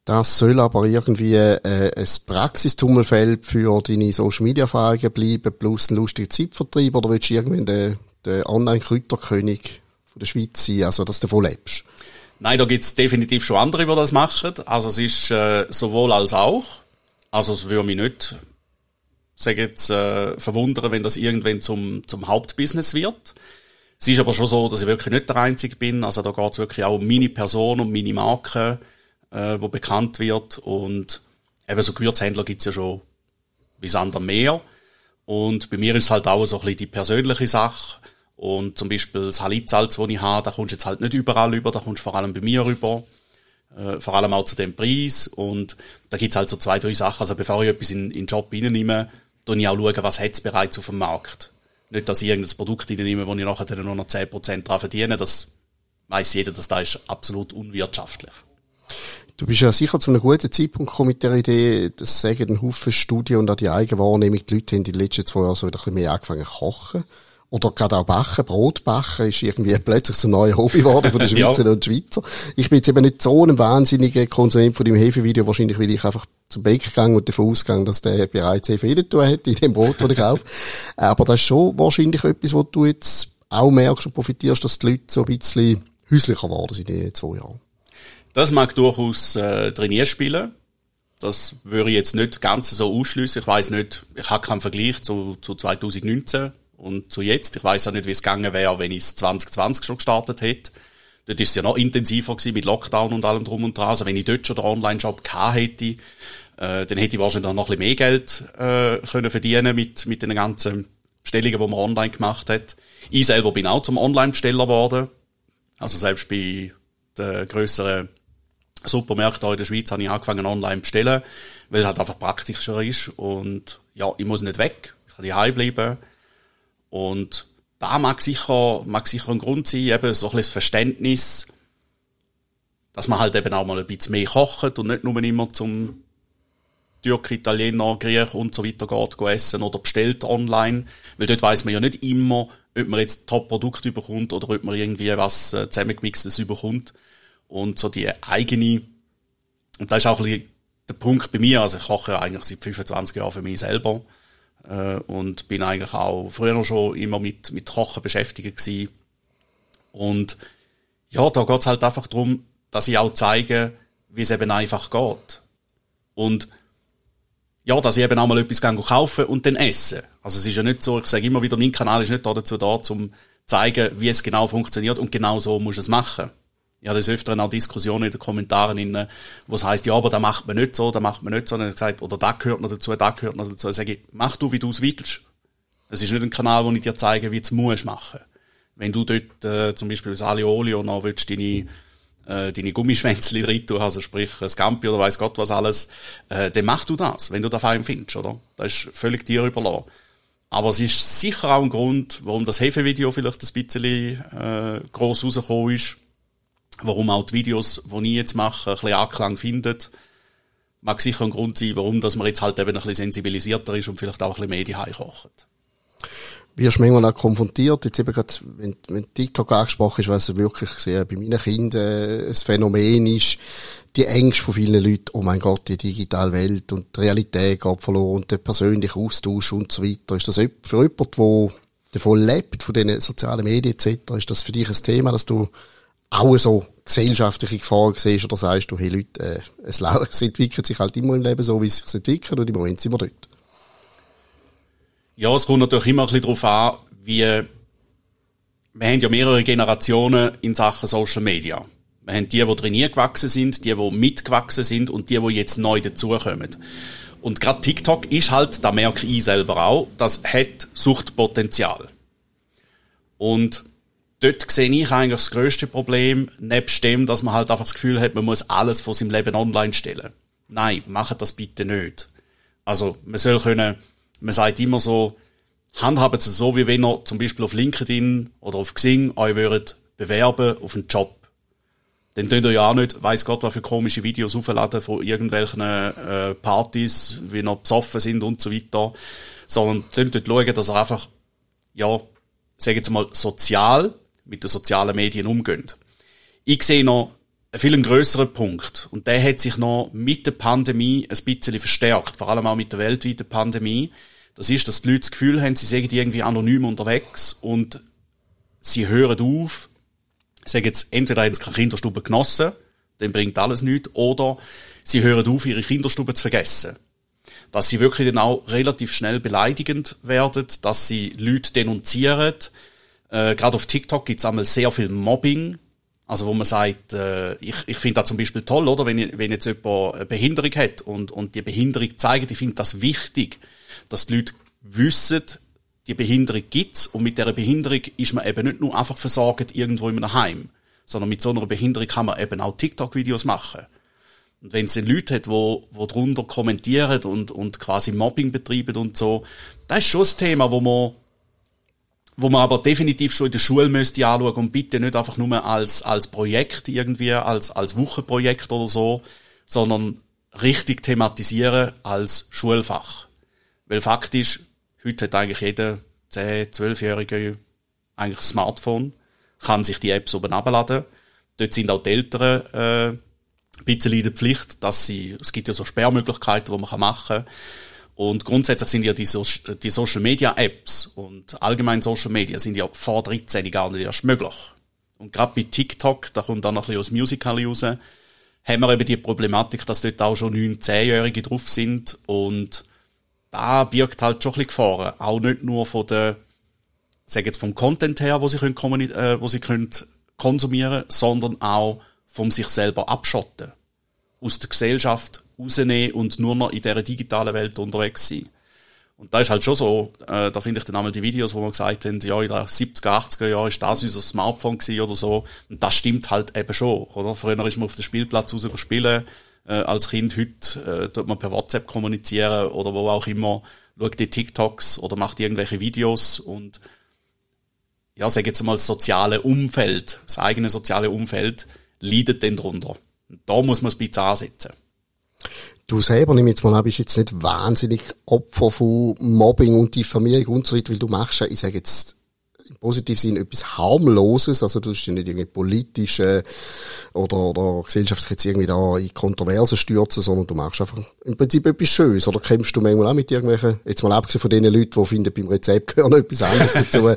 Das soll aber irgendwie äh, ein Praxistummelfeld für deine Social Media Erfahrungen bleiben, plus ein lustiger Zeitvertrieb, oder willst du irgendwann der, der Online-Kräuterkönig von der Schweiz sein, also dass du davon lebst? Nein, da gibt's definitiv schon andere, die das machen. Also es ist äh, sowohl als auch. Also es würde mich nicht sage jetzt, äh, verwundern, wenn das irgendwann zum, zum Hauptbusiness wird. Es ist aber schon so, dass ich wirklich nicht der Einzige bin. Also da geht's wirklich auch um meine Person, um meine Marke, äh, wo bekannt wird. Und eben so Gewürzhändler gibt's ja schon wie Sander mehr. Und bei mir ist es halt auch so ein bisschen die persönliche Sache. Und zum Beispiel das Halitzsalz, das ich habe, da kommst du jetzt halt nicht überall über, da kommst du vor allem bei mir rüber. Äh, vor allem auch zu dem Preis. Und da gibt's halt so zwei, drei Sachen. Also bevor ich etwas in, in den Job reinnehme, schaue ich auch, schauen, was hat's bereits auf dem Markt. Nicht, dass ich irgendein Produkt reinnehme, wo ich nachher nur noch 10% dran verdiene. Das weiß jeder, dass das ist absolut unwirtschaftlich. Du bist ja sicher zu einem guten Zeitpunkt gekommen mit der Idee, das sagen ein Haufen Studien und auch die Eigenwahrnehmung. Die Leute haben in den letzten zwei Jahren so wieder ein bisschen mehr angefangen zu kochen. Oder gerade auch Backen, Brot backen, ist irgendwie plötzlich so ein neues Hobby geworden von den Schweizern ja. und Schweizer. Ich bin jetzt eben nicht so ein wahnsinniger Konsument von dem Hefevideo, wahrscheinlich weil ich einfach zum Bäcker gegangen und davon ausgegangen, dass der bereits Hefe tun hat in dem Brot, das ich kaufe. Aber das ist schon wahrscheinlich etwas, wo du jetzt auch merkst und profitierst, dass die Leute so ein bisschen häuslicher geworden sind in den zwei Jahren. Das mag durchaus äh, trainieren spielen. Das würde ich jetzt nicht ganz so ausschließen. Ich weiß nicht, ich habe keinen Vergleich zu, zu 2019 und zu jetzt. Ich weiß auch nicht, wie es gegangen wäre, wenn ich es 2020 schon gestartet hätte. Dort ist es ja noch intensiver gewesen mit Lockdown und allem drum und dran. Also wenn ich dort schon den Online-Shop gehabt hätte, äh, dann hätte ich wahrscheinlich noch ein bisschen mehr Geld äh, können verdienen mit, mit den ganzen Bestellungen, die man online gemacht hat. Ich selber bin auch zum Online-Besteller geworden. Also selbst bei den grösseren Supermärkten in der Schweiz habe ich angefangen online zu bestellen, weil es halt einfach praktischer ist. Und ja, ich muss nicht weg. Ich kann daheim bleiben und da mag sicher, mag sicher ein Grund sein, eben so ein bisschen das Verständnis, dass man halt eben auch mal ein bisschen mehr kocht und nicht nur immer zum Türk, Italiener, Griech und so weiter geht, geht essen oder bestellt online. Weil dort weiß man ja nicht immer, ob man jetzt Top-Produkt überkommt oder ob man irgendwie was äh, zusammengemixtes überkommt. Und so die eigene, und das ist auch ein bisschen der Punkt bei mir, also ich koche ja eigentlich seit 25 Jahren für mich selber äh, und bin eigentlich auch früher schon immer mit, mit Kochen beschäftigt gewesen. Und ja, da geht's halt einfach darum, dass ich auch zeige, wie es eben einfach geht. Und ja, dass ich eben auch mal etwas kaufen und dann essen. Also es ist ja nicht so, ich sage immer wieder, mein Kanal ist nicht dazu da, um zeigen, wie es genau funktioniert und genau so muss es machen ja, das öfter auch Diskussionen in den Kommentaren, in, wo es heisst, ja, aber da macht man nicht so, da macht man nicht so, und dann gesagt, oder da gehört noch dazu, da gehört noch dazu. Ich sage, mach du, wie du es willst. Es ist nicht ein Kanal, wo ich dir zeige, wie du es musst machen. Wenn du dort, äh, zum Beispiel das Aliolio noch willst, deine, äh, deine Gummischwänzli drin tun, also sprich, Scampi oder weiß Gott was alles, äh, dann mach du das, wenn du das fein findest, oder? Das ist völlig dir überlassen. Aber es ist sicher auch ein Grund, warum das Hefevideo vielleicht ein bisschen, äh, gross rausgekommen ist warum auch die Videos, die ich jetzt mache, ein bisschen Anklang finden. Mag sicher ein Grund sein, warum dass man jetzt halt eben ein bisschen sensibilisierter ist und vielleicht auch ein bisschen mehr die kocht. Wirst manchmal auch konfrontiert, jetzt eben gerade, wenn, wenn TikTok angesprochen ist, weil es wirklich sehr bei meinen Kindern ein Phänomen ist, die Ängste von vielen Leuten, oh mein Gott, die digitale Welt und die Realität geht verloren und der persönliche Austausch und so weiter. Ist das für jemanden, der davon lebt, von diesen sozialen Medien etc., ist das für dich ein Thema, dass du auch so gesellschaftliche Gefahr siehst oder sagst du, hey Leute, äh, es, es entwickelt sich halt immer im Leben so, wie es sich entwickelt und im Moment sind wir dort. Ja, es kommt natürlich immer ein bisschen darauf an, wie, wir haben ja mehrere Generationen in Sachen Social Media. Wir haben die, die trainiert gewachsen sind, die, die mitgewachsen sind und die, die jetzt neu dazukommen. Und gerade TikTok ist halt, da merke ich selber auch, das hat Suchtpotenzial. Und dort sehe ich eigentlich das grösste Problem, nebst dem, dass man halt einfach das Gefühl hat, man muss alles von seinem Leben online stellen. Nein, macht das bitte nicht. Also, man soll können, man sagt immer so, handhaben es so, wie wenn ihr zum Beispiel auf LinkedIn oder auf Xing euch würdet bewerben auf einen Job. Dann könnt ihr ja auch nicht, weiss Gott, was für komische Videos aufladen von irgendwelchen äh, Partys, wie noch besoffen sind und so weiter. Sondern könnt dort schauen, dass ihr einfach, ja, sag jetzt mal, sozial mit den sozialen Medien umgehen. Ich sehe noch einen viel grösseren Punkt. Und der hat sich noch mit der Pandemie ein bisschen verstärkt. Vor allem auch mit der weltweiten Pandemie. Das ist, dass die Leute das Gefühl haben, sie sind irgendwie anonym unterwegs und sie hören auf, sagen jetzt, entweder haben sie keine Kinderstube genossen, dann bringt alles nichts, oder sie hören auf, ihre Kinderstube zu vergessen. Dass sie wirklich dann auch relativ schnell beleidigend werden, dass sie Leute denunzieren. Äh, Gerade auf TikTok gibt's einmal sehr viel Mobbing. Also wo man sagt, äh, ich, ich finde das zum Beispiel toll, oder? Wenn, wenn jetzt jemand eine Behinderung hat und, und die Behinderung zeigt, ich finde das wichtig, dass die Leute wissen, die Behinderung gibt's und mit der Behinderung ist man eben nicht nur einfach versorgt irgendwo in einem Heim, sondern mit so einer Behinderung kann man eben auch TikTok-Videos machen. Und wenn es Leute hat, wo, wo drunter kommentieren und, und quasi Mobbing betreiben und so, das ist schon das Thema, wo man wo man aber definitiv schon in der Schule müsste anschauen und bitte nicht einfach nur als, als Projekt irgendwie, als, als Wochenprojekt oder so, sondern richtig thematisieren als Schulfach. Weil faktisch, heute hat eigentlich jeder 10-, 12-Jährige eigentlich ein Smartphone, kann sich die Apps oben abladen. Dort sind auch die Eltern äh, ein bisschen in der Pflicht, dass sie, es gibt ja so Sperrmöglichkeiten, die man machen kann und grundsätzlich sind ja die, so die Social Media Apps und allgemein Social Media sind ja vor 13 gar nicht erst möglich. Und gerade bei TikTok, da kommt dann noch ein bisschen aus Musical raus, haben wir eben die Problematik, dass dort auch schon 9-, 10-Jährige drauf sind und da birgt halt schon ein bisschen Gefahren. Auch nicht nur von der, sag jetzt vom Content her, wo sie können, äh, wo sie können konsumieren, sondern auch vom sich selber abschotten. Aus der Gesellschaft rausnehmen und nur noch in dieser digitalen Welt unterwegs sein. Und da ist halt schon so, äh, da finde ich dann einmal die Videos, wo wir gesagt haben, ja, in den 70er, 80er Jahren ist das unser Smartphone gewesen oder so. Und das stimmt halt eben schon, oder? Früher ist man auf dem Spielplatz raus spielen, äh, als Kind. Heute äh, tut man per WhatsApp kommunizieren oder wo auch immer, schaut die TikToks oder macht irgendwelche Videos und ja, sag jetzt mal, das soziale Umfeld, das eigene soziale Umfeld leidet dann drunter. Und da muss man es ein bisschen ansetzen. Du selber, nimm jetzt mal an, bist jetzt nicht wahnsinnig Opfer von Mobbing und Diffamierung und so weiter, weil du machst ja, ich sage jetzt, im positiven Sinn etwas harmloses, also du bist ja nicht irgendwie politisch äh, oder, oder gesellschaftlich jetzt irgendwie da in Kontroversen stürzen, sondern du machst einfach im Prinzip etwas Schönes. Oder kämpfst du manchmal auch mit irgendwelchen, jetzt mal abgesehen von den Leuten, die finden, beim Rezept gehört noch etwas anderes dazu,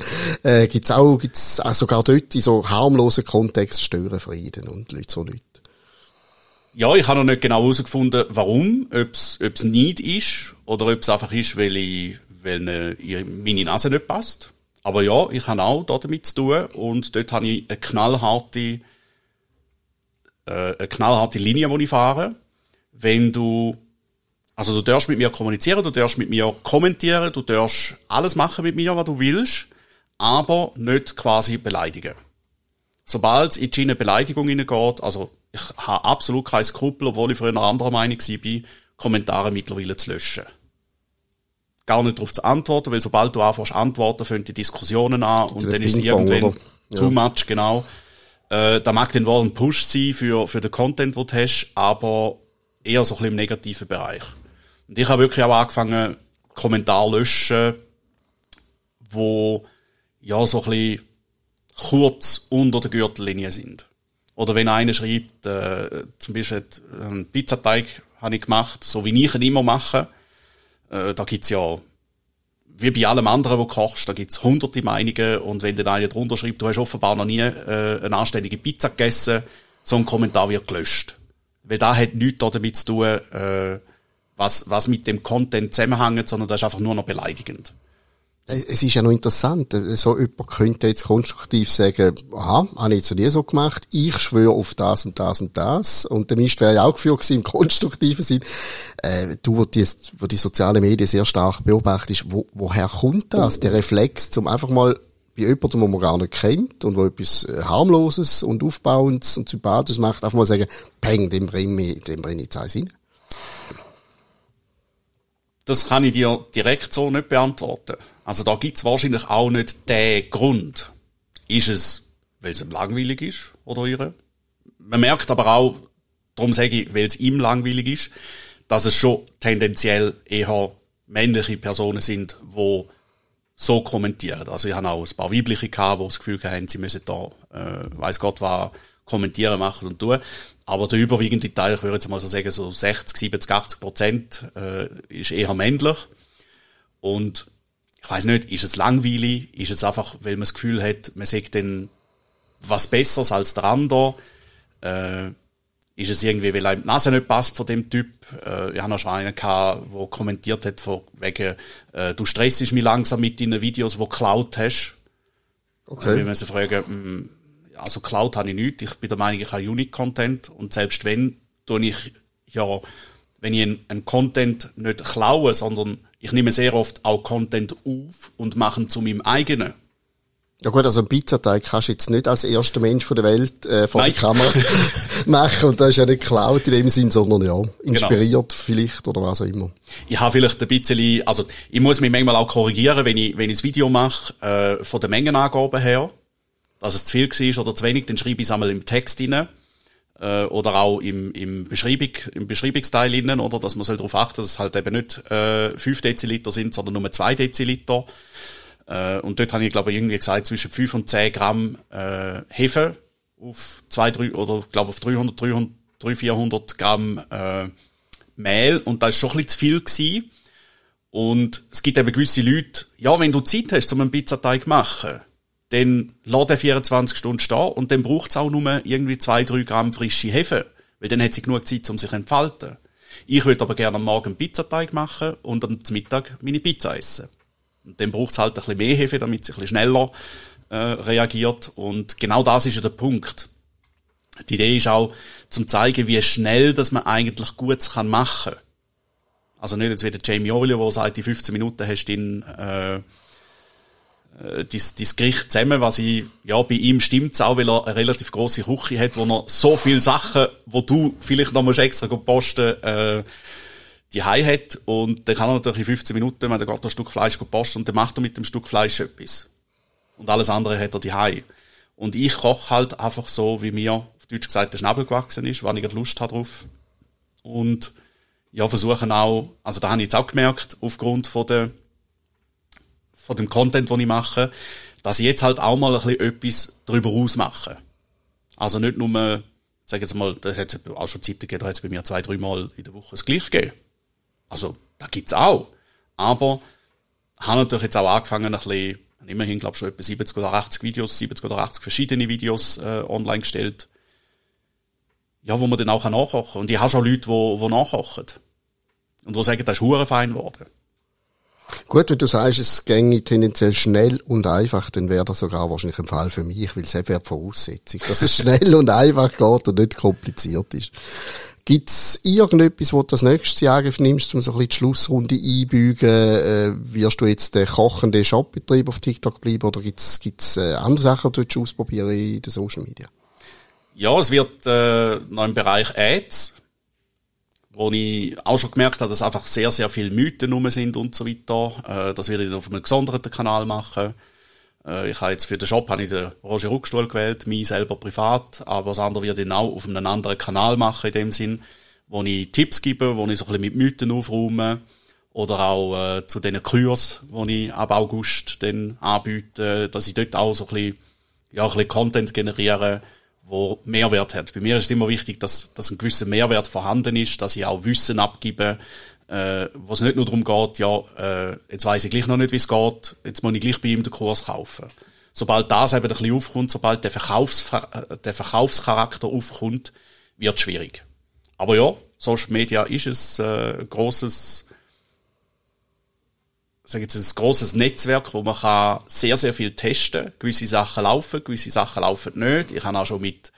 äh, gibt's auch, gibt's auch sogar dort in so harmlosen Kontext Störenfrieden und Leute, so Leute. Ja, ich habe noch nicht genau herausgefunden, warum, ob es Neid ist oder ob es einfach ist, weil, ich, weil ne, meine Nase nicht passt. Aber ja, ich habe auch damit zu tun und dort habe ich eine knallharte, äh, eine knallharte Linie, die ich fahre. Wenn du, also du darfst mit mir kommunizieren, du darfst mit mir kommentieren, du darfst alles machen mit mir, was du willst, aber nicht quasi beleidigen. Sobald es in die Schiene Beleidigung hineingeht, also ich habe absolut kein Skrupel, obwohl ich früher einer anderen Meinung war, Kommentare mittlerweile zu löschen. Gar nicht darauf zu antworten, weil sobald du anfängst antworten, fangen die Diskussionen an und dann ist es irgendwann ja. too much, genau. Äh, da mag dann wohl ein Push sein für, für den Content, den du hast, aber eher so ein bisschen im negativen Bereich. Und ich habe wirklich auch angefangen, Kommentare löschen, wo ja so ein bisschen kurz unter der Gürtellinie sind. Oder wenn einer schreibt, äh, zum Beispiel einen Pizzateig habe ich gemacht, so wie ich ihn immer mache, äh, da gibt's ja, wie bei allem anderen, wo kochst, da gibt's hunderte Meinungen und wenn dann einer drunter schreibt, du hast offenbar noch nie äh, eine anständige Pizza gegessen, so ein Kommentar wird gelöscht. Weil da hat nichts damit zu tun, äh, was, was mit dem Content zusammenhängt, sondern das ist einfach nur noch beleidigend. Es ist ja noch interessant, so jemand könnte jetzt konstruktiv sagen, aha, habe ich jetzt noch nie so gemacht, ich schwöre auf das und das und das. Und der Mist wäre ja auch geführt gewesen, im konstruktiven Sinn. Äh, du, wo die, wo die sozialen Medien sehr stark beobachtest, wo, woher kommt das? Der Reflex, zum einfach mal bei jemandem, den man gar nicht kennt und wo etwas äh, harmloses und aufbauendes und sympathisches macht, einfach mal sagen, peng, dem bringe ich, dem bringe ich jetzt eins rein. Das kann ich dir direkt so nicht beantworten. Also da gibt's wahrscheinlich auch nicht den Grund. Ist es, weil es ihm langweilig ist oder ihre? Man merkt aber auch, darum sage ich, weil es ihm langweilig ist, dass es schon tendenziell eher männliche Personen sind, wo so kommentieren. Also ich habe auch ein paar weibliche gehabt, die das Gefühl haben, sie müssen da, äh, weiß Gott was, kommentieren, machen und tun. Aber der überwiegende Teil, ich würde jetzt mal so sagen, so 60, 70, 80 Prozent, äh, ist eher männlich. Und ich weiß nicht, ist es langweilig? Ist es einfach, weil man das Gefühl hat, man sagt dann was Besseres als der andere. Äh, ist es irgendwie, weil einem die Nase nicht passt von dem Typ. Äh, ich habe noch schon einen gehabt, der kommentiert hat, von wegen, äh, du stressest mich langsam mit deinen Videos, die Cloud hast. Okay. Wir müssen fragen, hm, also Cloud habe ich nicht. Ich bin der Meinung, ich habe Unique-Content. Und selbst wenn, tue ich ja, wenn ich einen, einen Content nicht klaue, sondern ich nehme sehr oft auch Content auf und mache ihn zu meinem eigenen. Ja gut, also einen Pizzateig kannst du jetzt nicht als erster Mensch von der Welt äh, vor Nein. der Kamera machen und das ist ja nicht geklaut in dem Sinn, sondern ja, inspiriert genau. vielleicht oder was auch immer. Ich habe vielleicht ein bisschen, also ich muss mich manchmal auch korrigieren, wenn ich, wenn ich das Video mache, äh, von der Mengenangabe her, dass es zu viel war oder zu wenig, dann schreibe ich es einmal im Text rein äh, oder auch im, im, Beschreibung, im Beschreibungsteil innen, oder, dass man soll darauf achten, dass es halt eben nicht äh, 5 Deziliter sind, sondern nur 2 Deziliter. Äh, und dort habe ich, glaube ich, irgendwie gesagt, zwischen 5 und 10 Gramm äh, Hefe auf 2, 3, oder glaube auf 300, 300, 300 400 Gramm äh, Mehl. Und das ist schon ein bisschen zu viel gewesen. Und es gibt eben gewisse Leute, ja, wenn du Zeit hast, um einen Pizzateig zu machen, dann lädt er 24 Stunden stehen und dann braucht es auch nur irgendwie zwei, drei Gramm frische Hefe. Weil dann hat sie genug Zeit, um sich zu entfalten. Ich würde aber gerne am Morgen einen Pizzateig machen und am Mittag meine Pizza essen. Und dann braucht es halt ein bisschen mehr Hefe, damit sie ein bisschen schneller äh, reagiert. Und genau das ist ja der Punkt. Die Idee ist auch, zum zeigen, wie schnell dass man eigentlich Gutes kann machen kann. Also nicht jetzt wie der Jamie Oliver, der sagt, in 15 Minuten hast du ihn äh, äh, das, das Gericht zusammen, was ich, ja, bei ihm stimmt's auch, weil er eine relativ große Küche hat, wo er so viele Sachen, wo du vielleicht noch extra posten, äh, die Hai hat. Und dann kann er natürlich in 15 Minuten, wenn er geht ein Stück Fleisch posten und dann macht er mit dem Stück Fleisch etwas. Und alles andere hat er die Hai. Und ich koche halt einfach so, wie mir auf Deutsch gesagt der Schnabel gewachsen ist, wann ich Lust habe drauf. Und ja, versuchen auch, also da habe ich jetzt auch gemerkt, aufgrund von der von dem Content, den ich mache, dass ich jetzt halt auch mal ein bisschen etwas darüber ausmache. Also nicht nur, sag jetzt mal, das hat auch schon Zeiten gegeben, da hat es bei mir zwei, drei Mal in der Woche das Gleiche gegeben. Also, da gibt's auch. Aber, habe natürlich jetzt auch angefangen, ein bisschen, immerhin, glaube ich, schon etwa 70 oder 80 Videos, 70 oder 80 verschiedene Videos äh, online gestellt. Ja, wo man dann auch nachkochen kann. Und ich habe schon Leute, die, die nachkochen. Und die sagen, das ist hure fein geworden. Gut, wenn du sagst, es ginge tendenziell schnell und einfach, dann wäre das sogar wahrscheinlich ein Fall für mich, weil es wäre die Voraussetzung, dass es schnell und einfach geht und nicht kompliziert ist. Gibt's irgendetwas, wo du das nächste Jahr nimmst, um so ein bisschen die Schlussrunde einbügen? Äh, wirst du jetzt der kochende Shopbetrieb auf TikTok bleiben oder gibt's, gibt's äh, andere Sachen, die du ausprobieren in den Social Media? Ja, es wird äh, noch im Bereich Ads wo ich auch schon gemerkt habe, dass einfach sehr, sehr viele Mythen rum sind und so weiter. Äh, das werde ich auf einem gesonderten Kanal machen. Äh, ich habe jetzt für den Shop habe ich den Roger Ruckstuhl gewählt, mich selber privat, aber das andere werde ich auch auf einem anderen Kanal machen in dem Sinn, wo ich Tipps gebe, wo ich so ein bisschen mit Mythen aufräume oder auch äh, zu den Kurs, die ich ab August dann anbiete, dass ich dort auch so ein bisschen, ja, ein bisschen Content generiere, wo Mehrwert hat. Bei mir ist es immer wichtig, dass, dass ein gewisser Mehrwert vorhanden ist, dass ich auch Wissen abgebe, äh, wo es nicht nur darum geht, ja, äh, jetzt weiß ich gleich noch nicht, wie es geht, jetzt muss ich gleich bei ihm den Kurs kaufen. Sobald das eben ein bisschen aufkommt, sobald der, Verkaufs äh, der Verkaufscharakter aufkommt, wird es schwierig. Aber ja, Social Media ist ein äh, grosses sage jetzt ein großes Netzwerk, wo man kann sehr sehr viel testen. Gewisse Sachen laufen, gewisse Sachen laufen nicht. Ich habe auch schon mit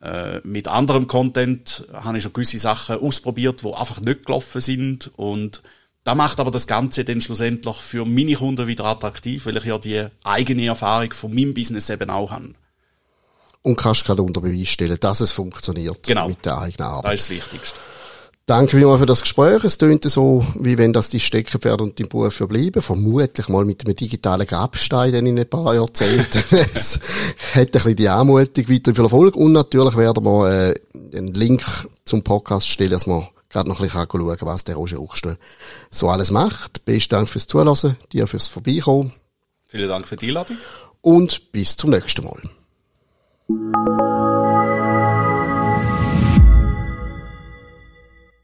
äh, mit anderem Content habe ich schon gewisse Sachen ausprobiert, wo einfach nicht gelaufen sind und da macht aber das Ganze dann schlussendlich für meine Kunden wieder attraktiv, weil ich ja die eigene Erfahrung von meinem Business eben auch habe. Und kannst gerade unter Beweis stellen, dass es funktioniert genau. mit der eigenen Arbeit. Das ist das Wichtigste. Danke vielmals für das Gespräch. Es tönt so, wie wenn das die Steckenpferde und die Buch verbleiben. Vermutlich mal mit einem digitalen Grabstein in ein paar Jahrzehnten. es hat ein bisschen die Anmutung weiter viel Erfolg. Und natürlich werden wir äh, einen Link zum Podcast stellen, dass man gerade noch ein bisschen schauen kann, was der Roger Uchstel so alles macht. Besten Dank fürs Zulassen, dir fürs Vorbeikommen. Vielen Dank für die Einladung. Und bis zum nächsten Mal.